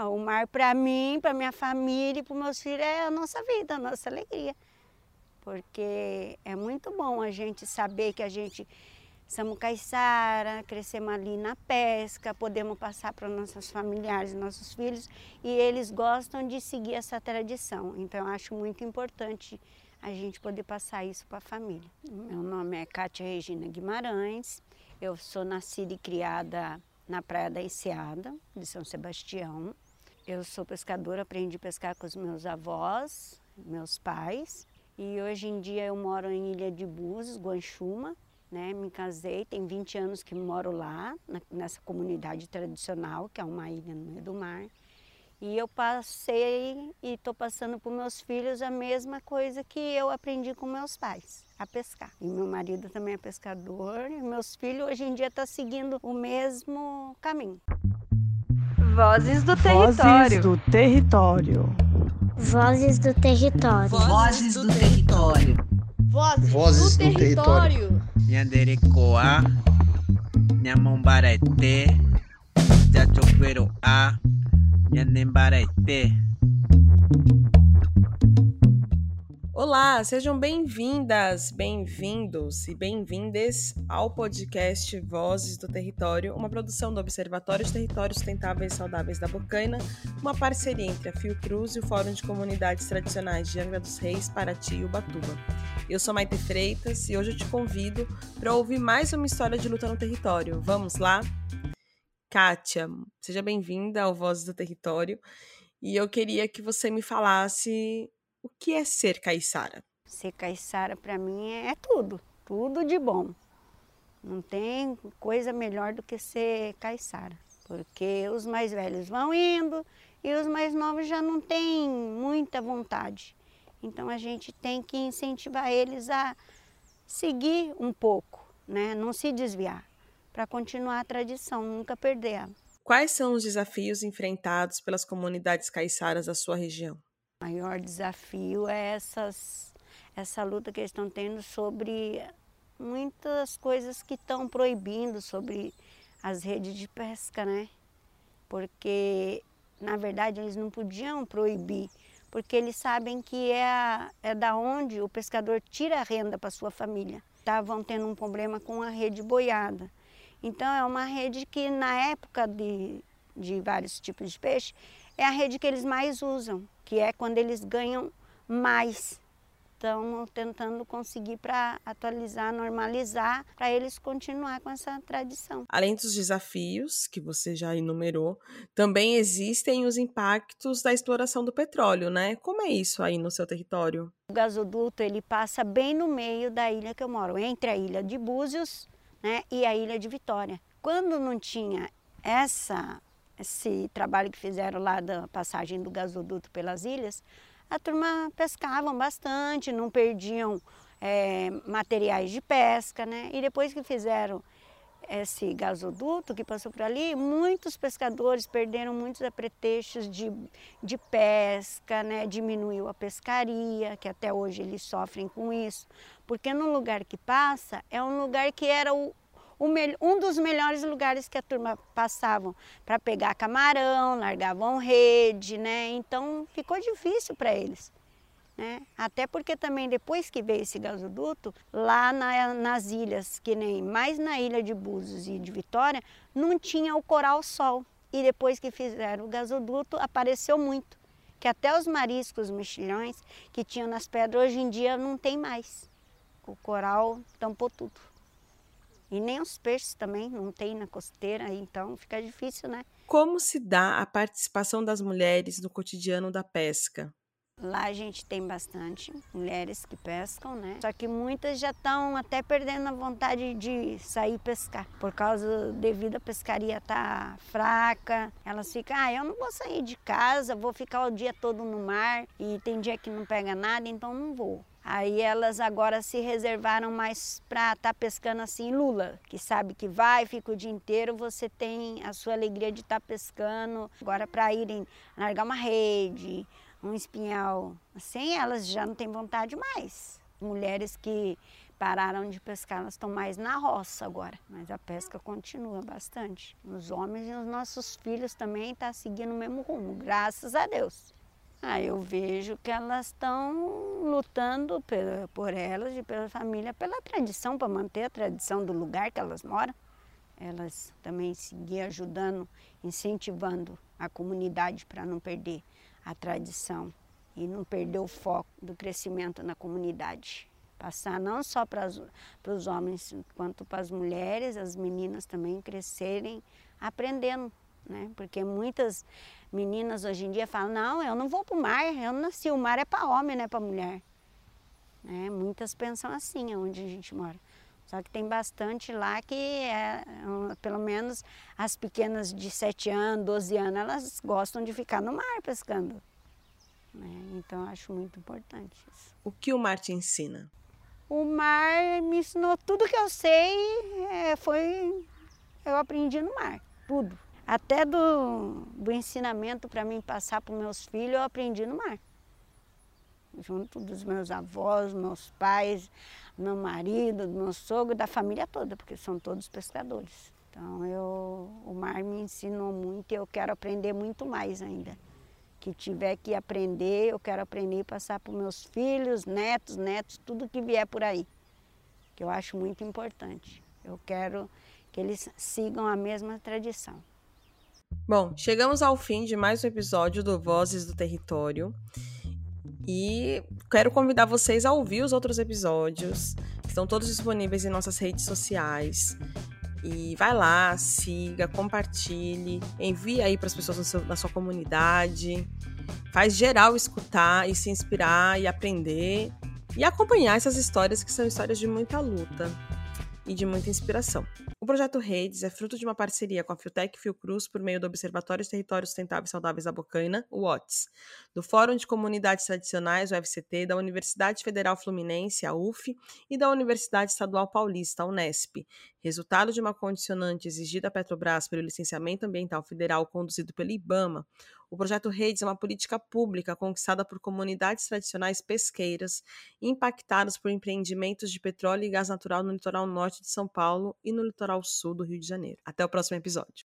Ah, o mar para mim, para minha família e para meus filhos é a nossa vida, a nossa alegria. Porque é muito bom a gente saber que a gente somos caiçara, crescemos ali na pesca, podemos passar para nossos familiares, nossos filhos, e eles gostam de seguir essa tradição. Então, eu acho muito importante a gente poder passar isso para a família. Meu nome é Cátia Regina Guimarães, eu sou nascida e criada na Praia da Enseada, de São Sebastião. Eu sou pescadora, aprendi a pescar com os meus avós, meus pais. E hoje em dia eu moro em Ilha de Búzios, Guanchuma. Né? Me casei, tem 20 anos que moro lá, nessa comunidade tradicional, que é uma ilha no meio do mar. E eu passei e estou passando para meus filhos a mesma coisa que eu aprendi com meus pais, a pescar. E meu marido também é pescador e meus filhos hoje em dia estão tá seguindo o mesmo caminho. Vozes do território. Vozes do território. Vozes do território. Vozes do território. Vozes, do território. Nhanderecoa, Nhamombarete, Jachoqueroa, Nhanembarete. Olá, sejam bem-vindas, bem-vindos e bem-vindes ao podcast Vozes do Território, uma produção do Observatório de Territórios Sustentáveis e Saudáveis da Bocaina, uma parceria entre a Fiocruz e o Fórum de Comunidades Tradicionais de Angra dos Reis, Paraty e Ubatuba. Eu sou Maite Freitas e hoje eu te convido para ouvir mais uma história de luta no território. Vamos lá? Kátia, seja bem-vinda ao Vozes do Território e eu queria que você me falasse o que é ser caiçara? Ser caiçara para mim é tudo, tudo de bom. Não tem coisa melhor do que ser caiçara, porque os mais velhos vão indo e os mais novos já não têm muita vontade. Então a gente tem que incentivar eles a seguir um pouco, né? não se desviar, para continuar a tradição, nunca perder ela. Quais são os desafios enfrentados pelas comunidades caiçaras da sua região? O maior desafio é essas, essa luta que eles estão tendo sobre muitas coisas que estão proibindo sobre as redes de pesca, né? Porque, na verdade, eles não podiam proibir, porque eles sabem que é, a, é da onde o pescador tira a renda para sua família. Estavam tendo um problema com a rede boiada. Então, é uma rede que, na época de, de vários tipos de peixe, é a rede que eles mais usam que é quando eles ganham mais. Estão tentando conseguir para atualizar, normalizar, para eles continuar com essa tradição. Além dos desafios que você já enumerou, também existem os impactos da exploração do petróleo, né? Como é isso aí no seu território? O gasoduto ele passa bem no meio da ilha que eu moro, entre a ilha de Búzios né, e a ilha de Vitória. Quando não tinha essa esse trabalho que fizeram lá da passagem do gasoduto pelas ilhas, a turma pescavam bastante, não perdiam é, materiais de pesca, né? E depois que fizeram esse gasoduto que passou por ali, muitos pescadores perderam muitos apretrechos de, de pesca, né? diminuiu a pescaria, que até hoje eles sofrem com isso, porque no lugar que passa é um lugar que era o, um dos melhores lugares que a turma passavam para pegar camarão, largavam rede, né? Então ficou difícil para eles. Né? Até porque também depois que veio esse gasoduto, lá na, nas ilhas, que nem mais na ilha de Búzios e de Vitória, não tinha o coral sol. E depois que fizeram o gasoduto, apareceu muito. Que até os mariscos mexilhões que tinham nas pedras, hoje em dia não tem mais. O coral tampou tudo. E nem os peixes também não tem na costeira, então fica difícil, né? Como se dá a participação das mulheres no cotidiano da pesca? Lá a gente tem bastante mulheres que pescam, né? Só que muitas já estão até perdendo a vontade de sair pescar. Por causa devido à pescaria tá fraca. Elas ficam, ah, eu não vou sair de casa, vou ficar o dia todo no mar e tem dia que não pega nada, então não vou. Aí elas agora se reservaram mais para estar tá pescando assim lula, que sabe que vai, fica o dia inteiro, você tem a sua alegria de estar tá pescando. Agora para irem largar uma rede, um espinhal, assim elas já não têm vontade mais. Mulheres que pararam de pescar, elas estão mais na roça agora. Mas a pesca continua bastante. Os homens e os nossos filhos também estão tá seguindo o mesmo rumo, graças a Deus. Ah, eu vejo que elas estão lutando por elas e pela família, pela tradição, para manter a tradição do lugar que elas moram. Elas também seguir ajudando, incentivando a comunidade para não perder a tradição e não perder o foco do crescimento na comunidade. Passar não só para os homens, quanto para as mulheres, as meninas também crescerem aprendendo, né? Porque muitas meninas hoje em dia falam, não, eu não vou para o mar, eu nasci, o mar é para homem, não é para mulher. Né? Muitas pensam assim, onde a gente mora. Só que tem bastante lá que, é, pelo menos as pequenas de 7 anos, 12 anos, elas gostam de ficar no mar pescando. Né? Então, eu acho muito importante isso. O que o mar te ensina? O mar me ensinou tudo que eu sei, é, foi eu aprendi no mar, tudo. Até do, do ensinamento para mim passar para os meus filhos, eu aprendi no mar. Junto dos meus avós, meus pais, meu marido, do meu sogro, da família toda, porque são todos pescadores. Então eu, o mar me ensinou muito e eu quero aprender muito mais ainda. Que tiver que aprender, eu quero aprender e passar para os meus filhos, netos, netos, tudo que vier por aí. Que eu acho muito importante. Eu quero que eles sigam a mesma tradição. Bom, chegamos ao fim de mais um episódio do Vozes do Território. E quero convidar vocês a ouvir os outros episódios. Estão todos disponíveis em nossas redes sociais. E vai lá, siga, compartilhe, envie aí para as pessoas na sua comunidade. Faz geral escutar e se inspirar e aprender e acompanhar essas histórias que são histórias de muita luta e de muita inspiração. Projeto Redes é fruto de uma parceria com a Fiotec Fiocruz por meio do Observatório de Territórios Sustentáveis e Saudáveis da Bocaina, o OTS, do Fórum de Comunidades Tradicionais, o FCT, da Universidade Federal Fluminense, a UF, e da Universidade Estadual Paulista, a Unesp, resultado de uma condicionante exigida à Petrobras pelo licenciamento ambiental federal conduzido pelo IBAMA, o projeto Redes é uma política pública conquistada por comunidades tradicionais pesqueiras impactadas por empreendimentos de petróleo e gás natural no litoral norte de São Paulo e no litoral sul do Rio de Janeiro. Até o próximo episódio.